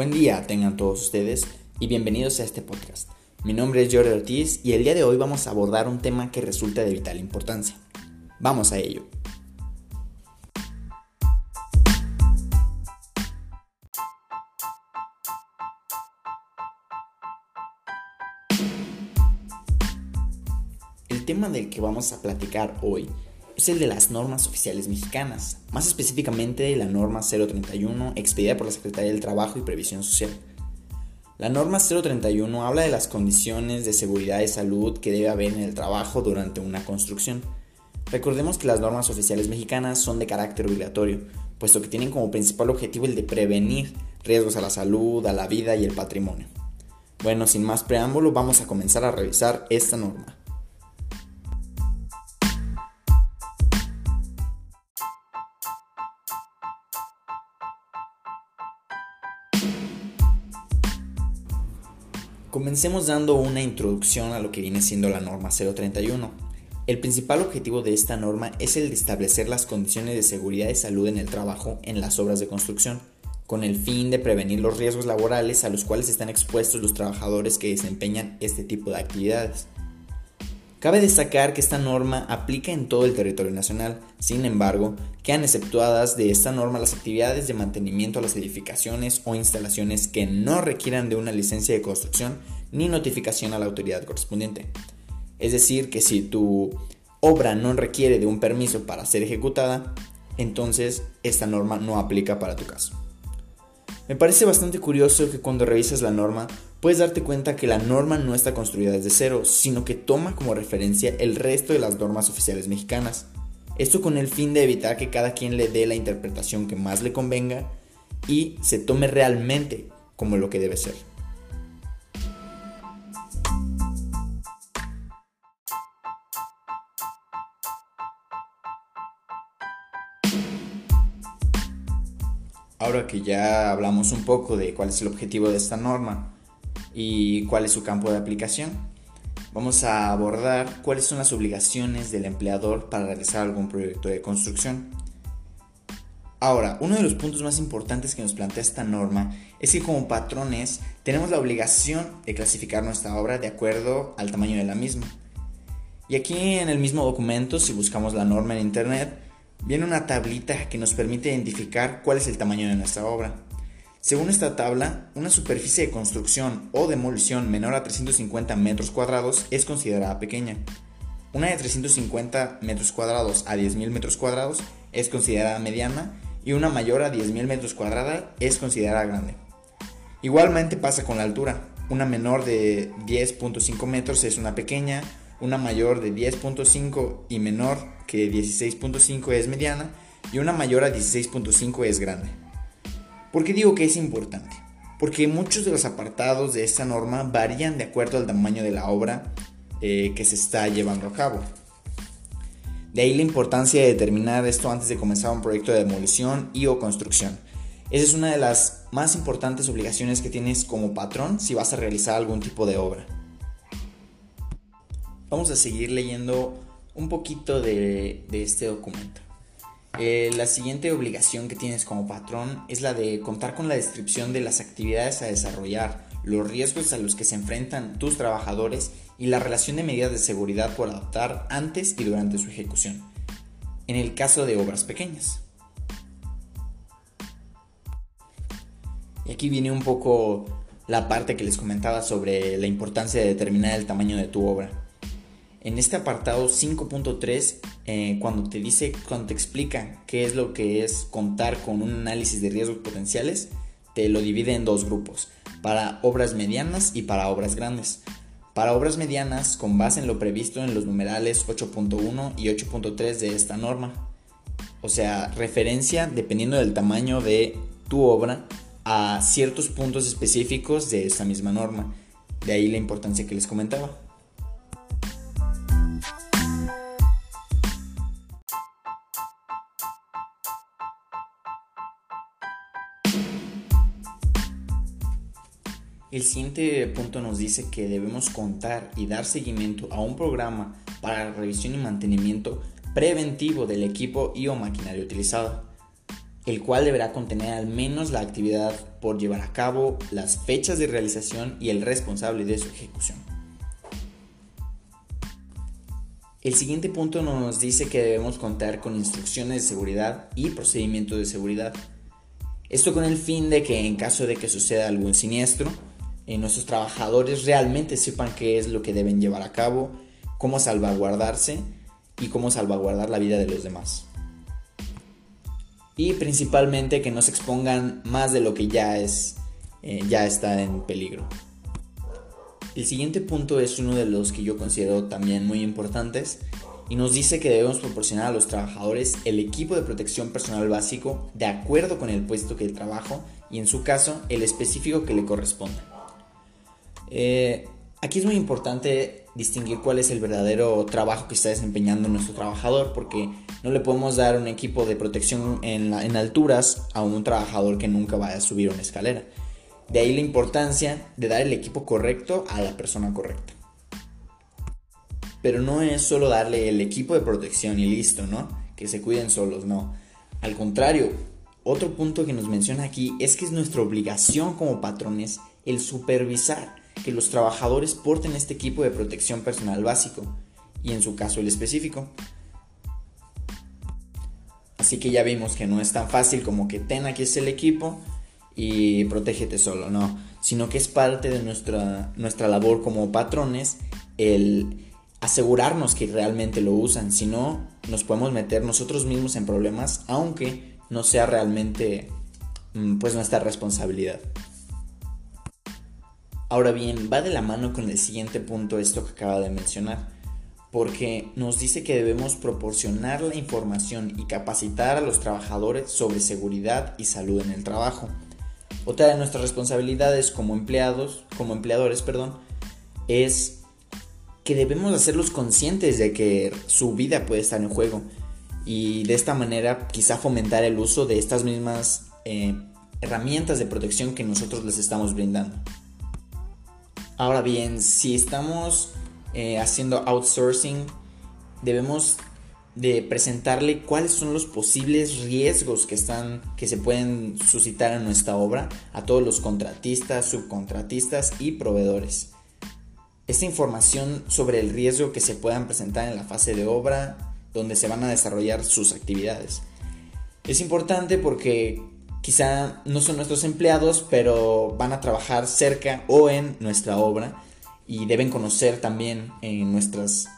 Buen día tengan todos ustedes y bienvenidos a este podcast. Mi nombre es Jorge Ortiz y el día de hoy vamos a abordar un tema que resulta de vital importancia. Vamos a ello. El tema del que vamos a platicar hoy es el de las normas oficiales mexicanas, más específicamente la norma 031 expedida por la Secretaría del Trabajo y Previsión Social. La norma 031 habla de las condiciones de seguridad y salud que debe haber en el trabajo durante una construcción. Recordemos que las normas oficiales mexicanas son de carácter obligatorio, puesto que tienen como principal objetivo el de prevenir riesgos a la salud, a la vida y el patrimonio. Bueno, sin más preámbulo, vamos a comenzar a revisar esta norma. Comencemos dando una introducción a lo que viene siendo la norma 031. El principal objetivo de esta norma es el de establecer las condiciones de seguridad y salud en el trabajo en las obras de construcción, con el fin de prevenir los riesgos laborales a los cuales están expuestos los trabajadores que desempeñan este tipo de actividades. Cabe destacar que esta norma aplica en todo el territorio nacional, sin embargo, quedan exceptuadas de esta norma las actividades de mantenimiento a las edificaciones o instalaciones que no requieran de una licencia de construcción ni notificación a la autoridad correspondiente. Es decir, que si tu obra no requiere de un permiso para ser ejecutada, entonces esta norma no aplica para tu caso. Me parece bastante curioso que cuando revisas la norma puedes darte cuenta que la norma no está construida desde cero, sino que toma como referencia el resto de las normas oficiales mexicanas. Esto con el fin de evitar que cada quien le dé la interpretación que más le convenga y se tome realmente como lo que debe ser. Ahora que ya hablamos un poco de cuál es el objetivo de esta norma y cuál es su campo de aplicación, vamos a abordar cuáles son las obligaciones del empleador para realizar algún proyecto de construcción. Ahora, uno de los puntos más importantes que nos plantea esta norma es que como patrones tenemos la obligación de clasificar nuestra obra de acuerdo al tamaño de la misma. Y aquí en el mismo documento, si buscamos la norma en internet, viene una tablita que nos permite identificar cuál es el tamaño de nuestra obra. Según esta tabla, una superficie de construcción o demolición menor a 350 metros cuadrados es considerada pequeña. Una de 350 metros cuadrados a 10.000 metros cuadrados es considerada mediana y una mayor a 10.000 metros cuadrados es considerada grande. Igualmente pasa con la altura. Una menor de 10.5 metros es una pequeña, una mayor de 10.5 y menor que 16.5 es mediana y una mayor a 16.5 es grande. ¿Por qué digo que es importante? Porque muchos de los apartados de esta norma varían de acuerdo al tamaño de la obra eh, que se está llevando a cabo. De ahí la importancia de determinar esto antes de comenzar un proyecto de demolición y o construcción. Esa es una de las más importantes obligaciones que tienes como patrón si vas a realizar algún tipo de obra. Vamos a seguir leyendo un poquito de, este documento. Eh, la siguiente obligación que tienes como patrón es la de contar con la descripción de las actividades a desarrollar, los riesgos a los que se enfrentan tus trabajadores y la relación de medidas de seguridad por adoptar antes y durante su ejecución, en el caso de obras pequeñas. Y aquí viene un poco la parte que les comentaba sobre la importancia de determinar el tamaño de tu obra. En este apartado 5.3, eh, cuando te dice, cuando te explica qué es lo que es contar con un análisis de riesgos potenciales, te lo divide en dos grupos, para obras medianas y para obras grandes. Para obras medianas, con base en lo previsto en los numerales 8.1 y 8.3 de esta norma. O sea, referencia dependiendo del tamaño de tu obra a ciertos puntos específicos de esta misma norma. De ahí la importancia que les comentaba. El siguiente punto nos dice que debemos contar y dar seguimiento a un programa para la revisión y mantenimiento preventivo del equipo y o maquinaria utilizada. el cual deberá contener al menos la actividad por llevar a cabo, las fechas de realización y el responsable de su ejecución. El siguiente punto nos dice que debemos contar con instrucciones de seguridad y procedimientos de seguridad. Esto con el fin de que en caso de que suceda algún siniestro, eh, nuestros trabajadores realmente sepan qué es lo que deben llevar a cabo, cómo salvaguardarse y cómo salvaguardar la vida de los demás. Y principalmente que no se expongan más de lo que ya, es, eh, ya está en peligro. El siguiente punto es uno de los que yo considero también muy importantes y nos dice que debemos proporcionar a los trabajadores el equipo de protección personal básico de acuerdo con el puesto que el trabajo y en su caso el específico que le corresponda. Eh, aquí es muy importante distinguir cuál es el verdadero trabajo que está desempeñando nuestro trabajador porque no le podemos dar un equipo de protección en, en alturas a un trabajador que nunca vaya a subir una escalera. De ahí la importancia de dar el equipo correcto a la persona correcta. Pero no es solo darle el equipo de protección y listo, ¿no? Que se cuiden solos, no. Al contrario, otro punto que nos menciona aquí es que es nuestra obligación como patrones el supervisar que los trabajadores porten este equipo de protección personal básico y en su caso el específico. Así que ya vimos que no es tan fácil como que ten aquí es el equipo, y protégete solo, no, sino que es parte de nuestra, nuestra labor como patrones el asegurarnos que realmente lo usan, si no nos podemos meter nosotros mismos en problemas, aunque no sea realmente mm, pues nuestra responsabilidad. Ahora bien, va de la mano con el siguiente punto esto que acaba de mencionar, porque nos dice que debemos proporcionar la información y capacitar a los trabajadores sobre seguridad y salud en el trabajo. Otra de nuestras responsabilidades como empleados, como empleadores, perdón, es que debemos hacerlos conscientes de que su vida puede estar en juego y de esta manera quizá fomentar el uso de estas mismas eh, herramientas de protección que nosotros les estamos brindando. Ahora bien, si estamos eh, haciendo outsourcing, debemos de presentarle cuáles son los posibles riesgos que están que se pueden suscitar en nuestra obra a todos los contratistas, subcontratistas y proveedores. Esta información sobre el riesgo que se puedan presentar en la fase de obra donde se van a desarrollar sus actividades. Es importante porque quizá no son nuestros empleados, pero van a trabajar cerca o en nuestra obra y deben conocer también en nuestras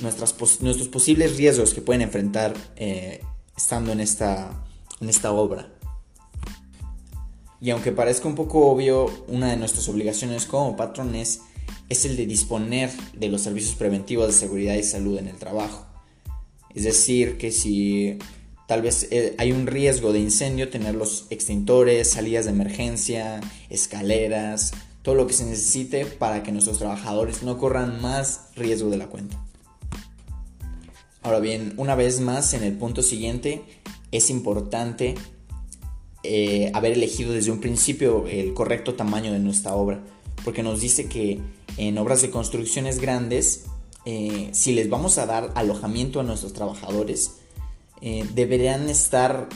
nuestros posibles riesgos que pueden enfrentar eh, estando en esta, en esta obra. Y aunque parezca un poco obvio, una de nuestras obligaciones como patrones es el de disponer de los servicios preventivos de seguridad y salud en el trabajo. Es decir, que si tal vez eh, hay un riesgo de incendio, tener los extintores, salidas de emergencia, escaleras, todo lo que se necesite para que nuestros trabajadores no corran más riesgo de la cuenta. Ahora bien, una vez más, en el punto siguiente, es importante eh, haber elegido desde un principio el correcto tamaño de nuestra obra, porque nos dice que en obras de construcciones grandes, eh, si les vamos a dar alojamiento a nuestros trabajadores, eh, deberían estar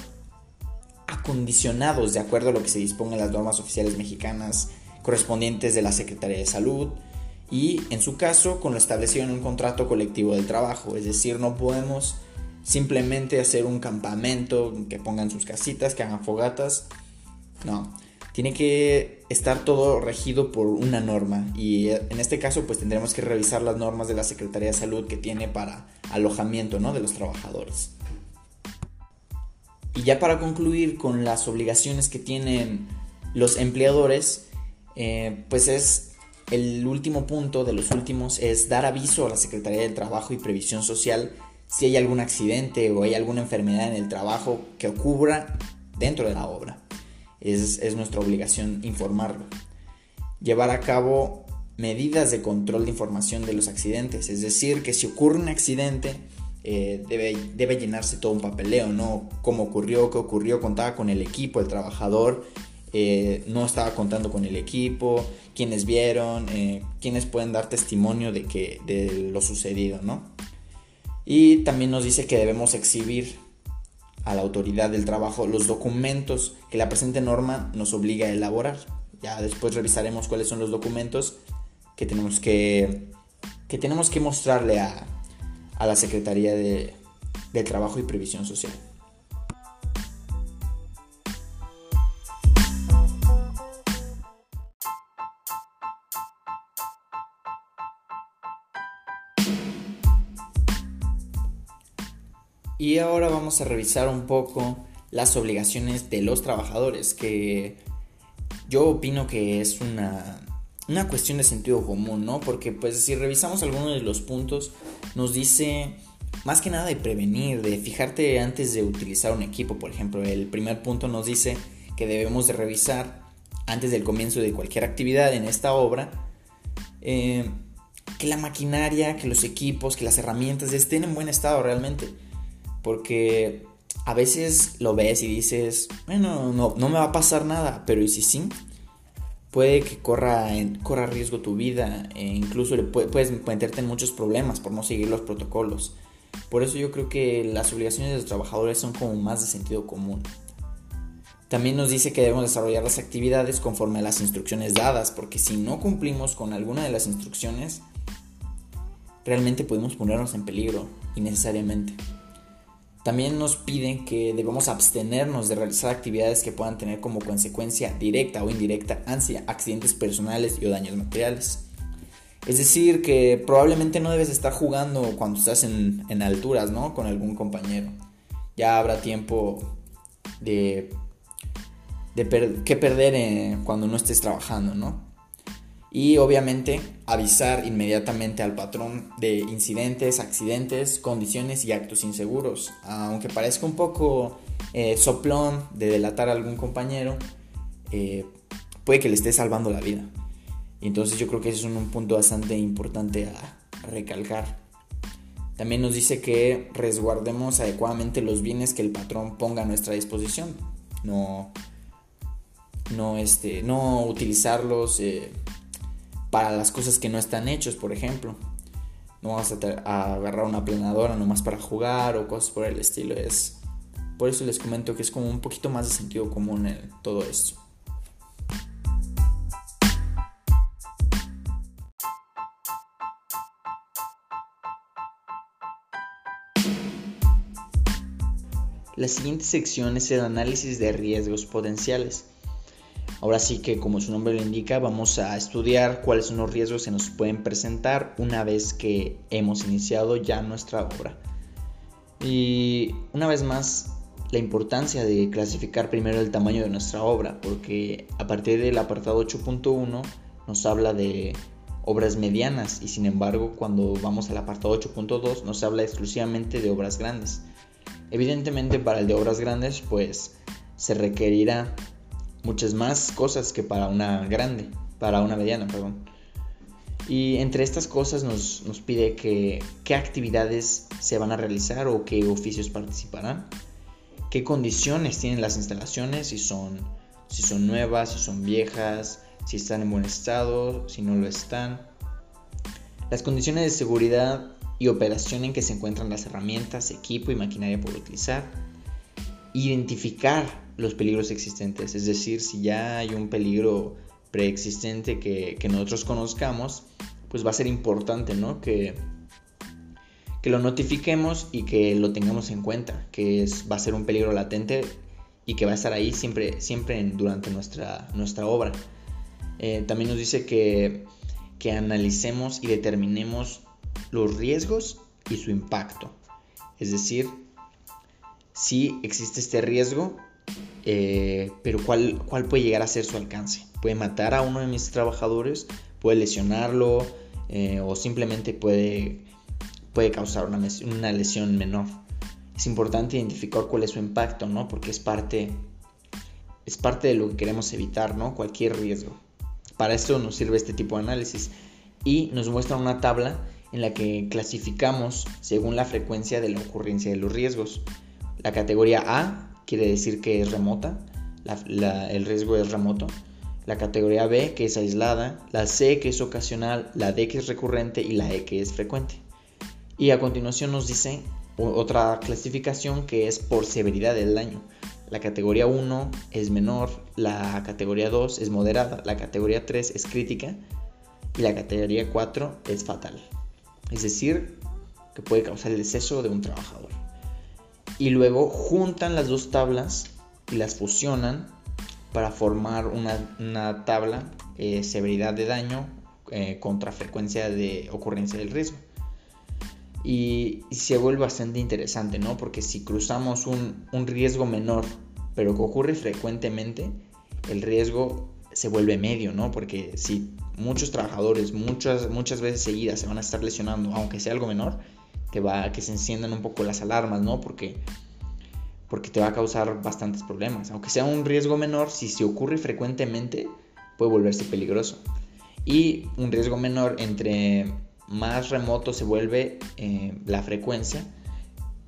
acondicionados de acuerdo a lo que se disponga en las normas oficiales mexicanas correspondientes de la Secretaría de Salud, y en su caso con lo establecido en un contrato colectivo del trabajo, es decir, no podemos simplemente hacer un campamento, que pongan sus casitas, que hagan fogatas, no, tiene que estar todo regido por una norma y en este caso pues tendremos que revisar las normas de la Secretaría de Salud que tiene para alojamiento ¿no? de los trabajadores. Y ya para concluir con las obligaciones que tienen los empleadores, eh, pues es el último punto de los últimos es dar aviso a la Secretaría del Trabajo y Previsión Social si hay algún accidente o hay alguna enfermedad en el trabajo que ocurra dentro de la obra. Es, nuestra obligación informarlo. Llevar a cabo medidas de control de información de los accidentes, es decir, que si ocurre un accidente, eh, debe, debe, llenarse todo un papeleo, ¿no? Cómo ocurrió, qué ocurrió, contaba con el equipo, el trabajador, eh, no estaba contando con el equipo, quienes vieron, eh, quienes pueden dar testimonio de, que, de lo sucedido, ¿no? Y también nos dice que debemos exhibir a la autoridad del trabajo los documentos que la presente norma nos obliga a elaborar. Ya después revisaremos cuáles son los documentos que tenemos que, que, tenemos que mostrarle a, a la Secretaría de, de Trabajo y Previsión Social. Y ahora vamos a revisar un poco las obligaciones de los trabajadores, que yo opino que es una, una cuestión de sentido común, ¿no? Porque pues si revisamos algunos de los puntos, nos dice más que nada de prevenir, de fijarte antes de utilizar un equipo, por ejemplo, el primer punto nos dice que debemos de revisar antes del comienzo de cualquier actividad en esta obra, eh, que la maquinaria, que los equipos, que las herramientas estén en buen estado realmente porque a veces lo ves y dices, bueno, no, no me va a pasar nada, pero ¿y si sí? Puede que corra, corra riesgo tu vida e incluso le puedes meterte en muchos problemas por no seguir los protocolos. Por eso yo creo que las obligaciones de los trabajadores son como más de sentido común. También nos dice que debemos desarrollar las actividades conforme a las instrucciones dadas, porque si no cumplimos con alguna de las instrucciones, realmente podemos ponernos en peligro innecesariamente. También nos piden que debemos abstenernos de realizar actividades que puedan tener como consecuencia directa o indirecta ansia, accidentes personales o daños materiales. Es decir, que probablemente no debes estar jugando cuando estás en, alturas, ¿no? Con algún compañero. Ya habrá tiempo de, de que perder eh, cuando no estés trabajando, ¿no? Y obviamente avisar inmediatamente al patrón de incidentes, accidentes, condiciones y actos inseguros. Aunque parezca un poco eh, soplón de delatar a algún compañero, eh, puede que le esté salvando la vida. Entonces yo creo que ese es un, punto bastante importante a recalcar. También nos dice que resguardemos adecuadamente los bienes que el patrón ponga a nuestra disposición. No, no, este, no utilizarlos eh, para las cosas que no están hechos, por ejemplo. No vas a, agarrar una planadora nomás para jugar o cosas por el estilo. Es, por eso les comento que es como un poquito más de sentido común en todo esto. La siguiente sección es el análisis de riesgos potenciales. Ahora sí que como su nombre lo indica, vamos a estudiar cuáles son los riesgos que nos pueden presentar una vez que hemos iniciado ya nuestra obra. Y una vez más, la importancia de clasificar primero el tamaño de nuestra obra, porque a partir del apartado 8.1 nos habla de obras medianas y sin embargo cuando vamos al apartado 8.2 nos habla exclusivamente de obras grandes. Evidentemente para el de obras grandes pues se requerirá muchas más cosas que para una grande, para una mediana, perdón. Y entre estas cosas nos, pide que qué actividades se van a realizar o qué oficios participarán, qué condiciones tienen las instalaciones, si son, si son nuevas, si son viejas, si están en buen estado, si no lo están, las condiciones de seguridad y operación en que se encuentran las herramientas, equipo y maquinaria por utilizar, identificar los peligros existentes. Es decir, si ya hay un peligro preexistente que, nosotros conozcamos, pues va a ser importante, ¿no? Que, que lo notifiquemos y que lo tengamos en cuenta, que es, va a ser un peligro latente y que va a estar ahí siempre, siempre durante nuestra, nuestra obra. Eh, también nos dice que, que analicemos y determinemos los riesgos y su impacto. Es decir, si existe este riesgo, eh, pero ¿cuál, ¿cuál puede llegar a ser su alcance? Puede matar a uno de mis trabajadores, puede lesionarlo eh, o simplemente puede, puede causar una, una, lesión menor. Es importante identificar cuál es su impacto, ¿no? Porque es parte, es parte de lo que queremos evitar, ¿no? Cualquier riesgo. Para eso nos sirve este tipo de análisis y nos muestra una tabla en la que clasificamos según la frecuencia de la ocurrencia de los riesgos. La categoría A quiere decir que es remota, el riesgo es remoto. La categoría B que es aislada, la C que es ocasional, la D que es recurrente y la E que es frecuente. Y a continuación nos dice otra clasificación que es por severidad del daño. La categoría 1 es menor, la categoría 2 es moderada, la categoría 3 es crítica y la categoría 4 es fatal. Es decir, que puede causar el deceso de un trabajador. Y luego juntan las dos tablas y las fusionan para formar una, tabla eh, severidad de daño eh, contra frecuencia de ocurrencia del riesgo. Y, se vuelve bastante interesante, ¿no? Porque si cruzamos un, un riesgo menor, pero que ocurre frecuentemente, el riesgo se vuelve medio, ¿no? Porque si muchos trabajadores muchas, muchas veces seguidas se van a estar lesionando, aunque sea algo menor, que va que se enciendan un poco las alarmas, ¿no? Porque porque te va a causar bastantes problemas. Aunque sea un riesgo menor, si se ocurre frecuentemente, puede volverse peligroso. Y un riesgo menor, entre más remoto se vuelve eh, la frecuencia,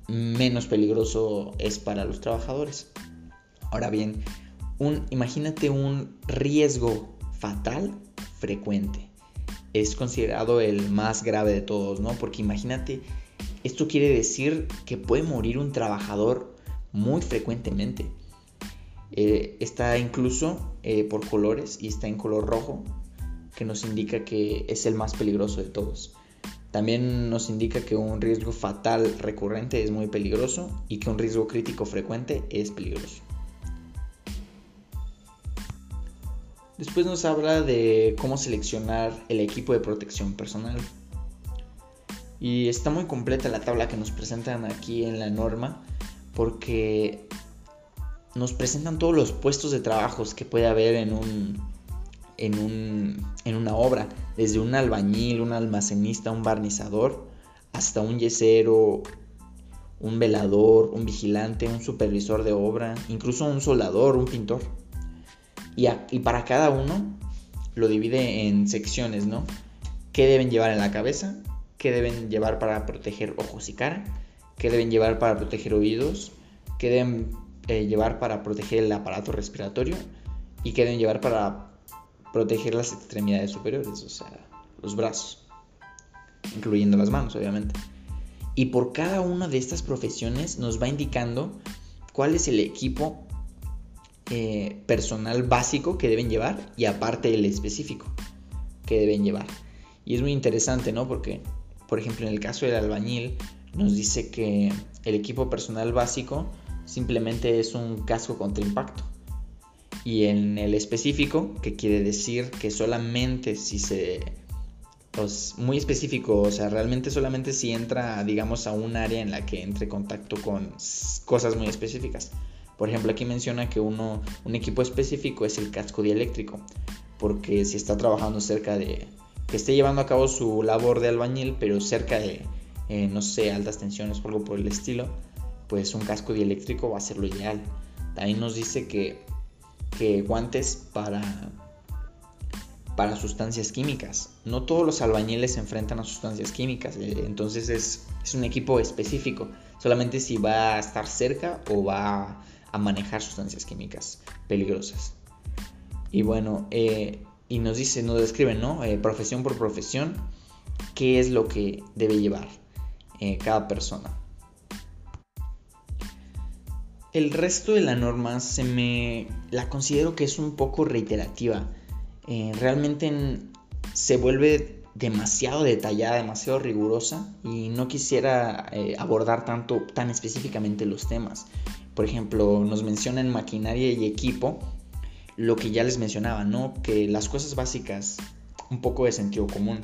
menos peligroso es para los trabajadores. Ahora bien, un, imagínate un riesgo fatal frecuente. Es considerado el más grave de todos, ¿no? Porque imagínate, esto quiere decir que puede morir un trabajador muy frecuentemente. Eh, está incluso eh, por colores y está en color rojo, que nos indica que es el más peligroso de todos. También nos indica que un riesgo fatal recurrente es muy peligroso y que un riesgo crítico frecuente es peligroso. Después nos habla de cómo seleccionar el equipo de protección personal. Y está muy completa la tabla que nos presentan aquí en la norma porque nos presentan todos los puestos de trabajos que puede haber en un, en, un, en una obra, desde un albañil, un almacenista, un barnizador, hasta un yesero, un velador, un vigilante, un supervisor de obra, incluso un soldador, un pintor. Y, y para cada uno lo divide en secciones, ¿no? ¿Qué deben llevar en la cabeza? ¿Qué deben llevar para proteger ojos y cara? ¿Qué deben llevar para proteger oídos? ¿Qué deben eh, llevar para proteger el aparato respiratorio? ¿Y qué deben llevar para proteger las extremidades superiores? O sea, los brazos, incluyendo las manos, obviamente. Y por cada una de estas profesiones nos va indicando cuál es el equipo eh, personal básico que deben llevar y aparte el específico que deben llevar. Y es muy interesante, ¿no? Porque, por ejemplo, en el caso del albañil, nos dice que el equipo personal básico simplemente es un casco contra impacto. Y en el específico, que quiere decir que solamente si se... Pues muy específico, o sea, realmente solamente si entra, digamos, a un área en la que entre contacto con cosas muy específicas. Por ejemplo, aquí menciona que uno, un equipo específico es el casco dieléctrico, porque si está trabajando cerca de, que esté llevando a cabo su labor de albañil, pero cerca de, eh, no sé, altas tensiones o algo por el estilo, pues un casco dieléctrico va a ser lo ideal. También nos dice que, que guantes para, para sustancias químicas. No todos los albañiles se enfrentan a sustancias químicas, eh, entonces es, es un equipo específico, solamente si va a estar cerca o va a manejar sustancias químicas peligrosas. Y bueno, eh, y nos dice, nos describe, ¿no? Eh, profesión por profesión, qué es lo que debe llevar eh, cada persona. El resto de la norma se me la considero que es un poco reiterativa. realmente se vuelve demasiado detallada, demasiado rigurosa y no quisiera abordar tanto tan específicamente los temas. Por ejemplo, nos mencionan maquinaria y equipo, lo que ya les mencionaba, ¿no? Que las cosas básicas, un poco de sentido común,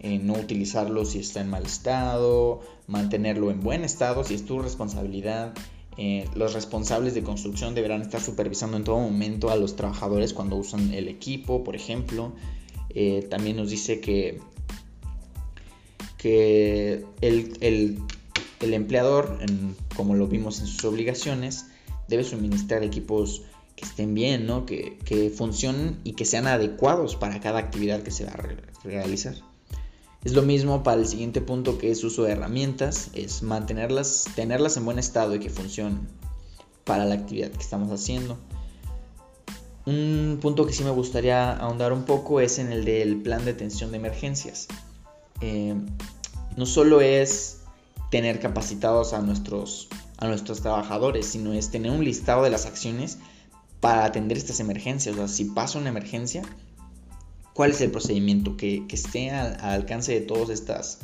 eh, no utilizarlo si está en mal estado, mantenerlo en buen estado si es tu responsabilidad. Eh, los responsables de construcción deberán estar supervisando en todo momento a los trabajadores cuando usan el equipo, por ejemplo. Eh, también nos dice que, que el el empleador, como lo vimos en sus obligaciones, debe suministrar equipos que estén bien, ¿no? que, funcionen y que sean adecuados para cada actividad que se va a realizar. Es lo mismo para el siguiente punto que es uso de herramientas, es mantenerlas, tenerlas en buen estado y que funcionen para la actividad que estamos haciendo. Un punto que sí me gustaría ahondar un poco es en el del plan de atención de emergencias. Eh, no solo es tener capacitados a nuestros, a nuestros trabajadores, sino es tener un listado de las acciones para atender estas emergencias. O sea, si pasa una emergencia, ¿cuál es el procedimiento que, esté al, alcance de todos estas,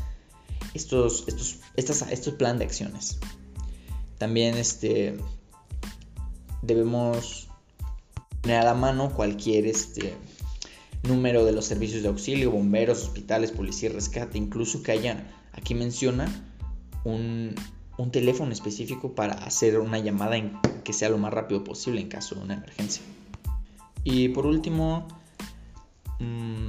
estos, estos, estas, estos plan de acciones? También este, debemos tener a la mano cualquier este, número de los servicios de auxilio, bomberos, hospitales, policía, rescate, incluso que haya, aquí menciona, un, teléfono específico para hacer una llamada que sea lo más rápido posible en caso de una emergencia. Y por último, mm,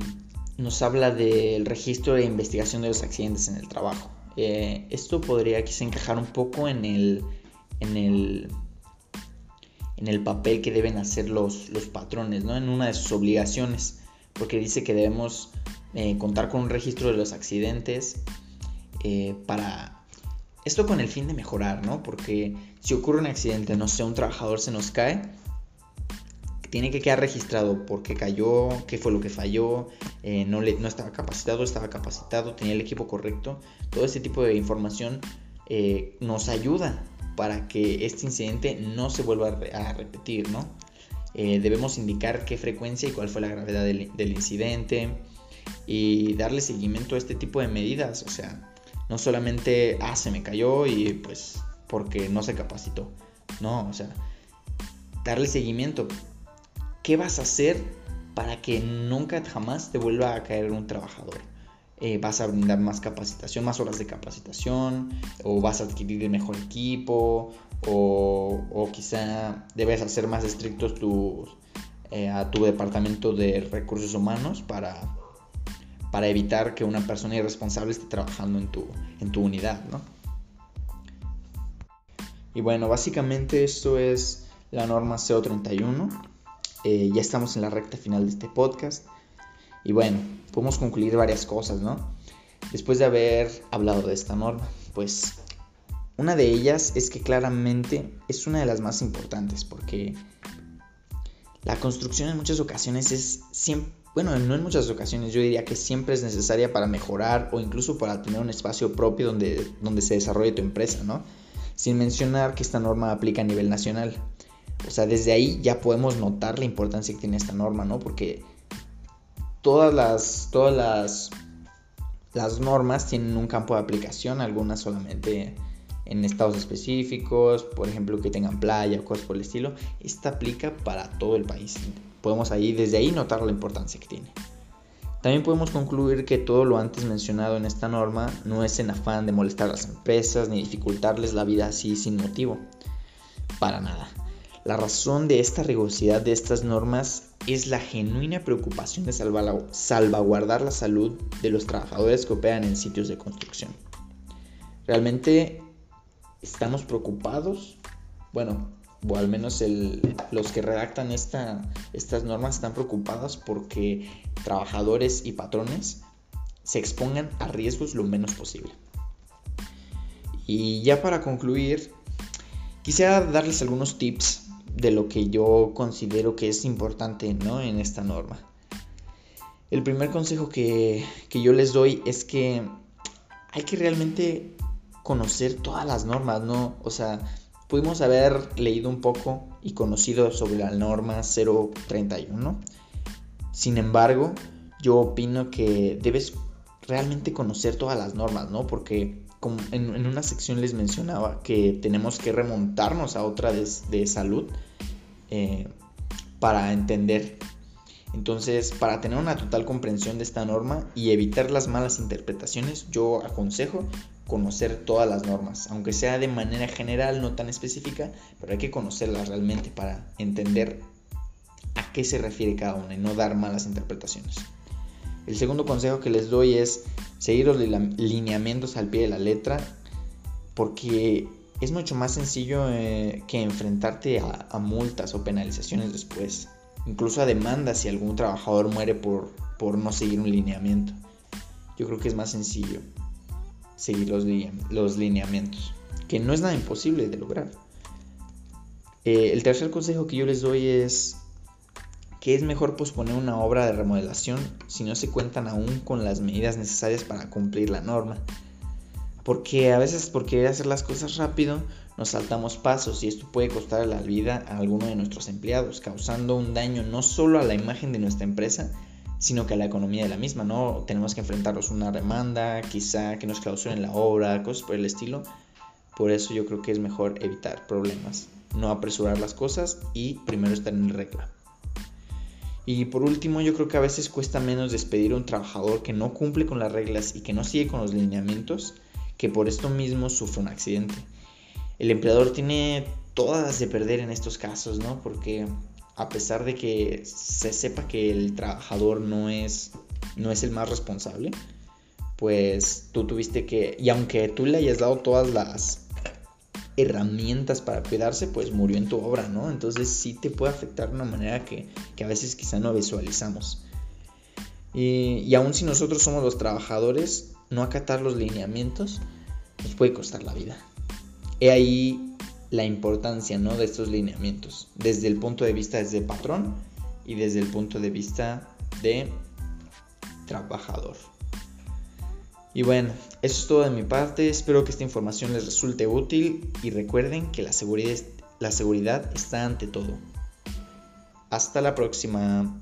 nos habla del registro de investigación de los accidentes en el trabajo. Eh, esto podría quizá encajar un poco en el, en el, en el papel que deben hacer los, los patrones, ¿no? en una de sus obligaciones, porque dice que debemos eh, contar con un registro de los accidentes eh, para esto con el fin de mejorar, ¿no? Porque si ocurre un accidente, no sé, un trabajador se nos cae, tiene que quedar registrado por qué cayó, qué fue lo que falló, eh, no, estaba capacitado, estaba capacitado, tenía el equipo correcto. Todo ese tipo de información eh, nos ayuda para que este incidente no se vuelva a repetir, ¿no? Eh, debemos indicar qué frecuencia y cuál fue la gravedad del, del incidente y darle seguimiento a este tipo de medidas, o sea, no solamente, ah, se me cayó y pues porque no se capacitó. No, o sea, darle seguimiento. ¿Qué vas a hacer para que nunca jamás te vuelva a caer un trabajador? Eh, vas a brindar más capacitación, más horas de capacitación, o vas a adquirir el mejor equipo, o, o quizá debes hacer más estrictos tus, eh, a tu departamento de recursos humanos para para evitar que una persona irresponsable esté trabajando en tu, en tu unidad, ¿no? Y bueno, básicamente esto es la norma CO31. Eh, ya estamos en la recta final de este podcast. Y bueno, podemos concluir varias cosas, ¿no? Después de haber hablado de esta norma, pues una de ellas es que claramente es una de las más importantes porque la construcción en muchas ocasiones es siempre bueno, no en muchas ocasiones, yo diría que siempre es necesaria para mejorar o incluso para tener un espacio propio donde, donde se desarrolle tu empresa, ¿no? Sin mencionar que esta norma aplica a nivel nacional. O sea, desde ahí ya podemos notar la importancia que tiene esta norma, ¿no? Porque todas las, todas las, las normas tienen un campo de aplicación, algunas solamente en estados específicos, por ejemplo que tengan playa o cosas por el estilo. Esta aplica para todo el país podemos ahí desde ahí notar la importancia que tiene. También podemos concluir que todo lo antes mencionado en esta norma no es en afán de molestar a las empresas ni dificultarles la vida así sin motivo. Para nada. La razón de esta rigurosidad de estas normas es la genuina preocupación de salvaguardar la salud de los trabajadores que operan en sitios de construcción. Realmente estamos preocupados, bueno, o al menos los que redactan estas normas están preocupados porque trabajadores y patrones se expongan a riesgos lo menos posible. Y ya para concluir, quisiera darles algunos tips de lo que yo considero que es importante en esta norma. El primer consejo que, que yo les doy es que hay que realmente conocer todas las normas, ¿no? O sea, pudimos haber leído un poco y conocido sobre la norma 031. Sin embargo, yo opino que debes realmente conocer todas las normas, ¿no? Porque como en, una sección les mencionaba que tenemos que remontarnos a otra de, salud eh, para entender. Entonces, para tener una total comprensión de esta norma y evitar las malas interpretaciones, yo aconsejo conocer todas las normas, aunque sea de manera general, no tan específica, pero hay que conocerlas realmente para entender a qué se refiere cada una y no dar malas interpretaciones. El segundo consejo que les doy es seguir los lineamientos al pie de la letra, porque es mucho más sencillo eh, que enfrentarte a, multas o penalizaciones después, incluso a demandas si algún trabajador muere por, por no seguir un lineamiento. Yo creo que es más sencillo seguir los, los lineamientos, que no es nada imposible de lograr. Eh, el tercer consejo que yo les doy es que es mejor posponer una obra de remodelación si no se cuentan aún con las medidas necesarias para cumplir la norma. Porque a veces por querer hacer las cosas rápido nos saltamos pasos y esto puede costar la vida a alguno de nuestros empleados, causando un daño no solo a la imagen de nuestra empresa, sino que a la economía de la misma, ¿no? Tenemos que enfrentarnos a una demanda, quizá que nos clausuren la obra, cosas por el estilo. Por eso yo creo que es mejor evitar problemas, no apresurar las cosas y primero estar en regla. Y por último, yo creo que a veces cuesta menos despedir a un trabajador que no cumple con las reglas y que no sigue con los lineamientos, que por esto mismo sufre un accidente. El empleador tiene todas de perder en estos casos, ¿no? Porque a pesar de que se sepa que el trabajador no es, no es el más responsable, pues tú tuviste que, y aunque tú le hayas dado todas las herramientas para cuidarse, pues murió en tu obra, ¿no? Entonces sí te puede afectar de una manera que, a veces quizá no visualizamos. Y, y aun si nosotros somos los trabajadores, no acatar los lineamientos nos puede costar la vida. He ahí la importancia ¿no? de estos lineamientos, desde el punto de vista de patrón y desde el punto de vista de trabajador. Y bueno, eso es todo de mi parte. Espero que esta información les resulte útil y recuerden que la seguridad, la seguridad está ante todo. Hasta la próxima.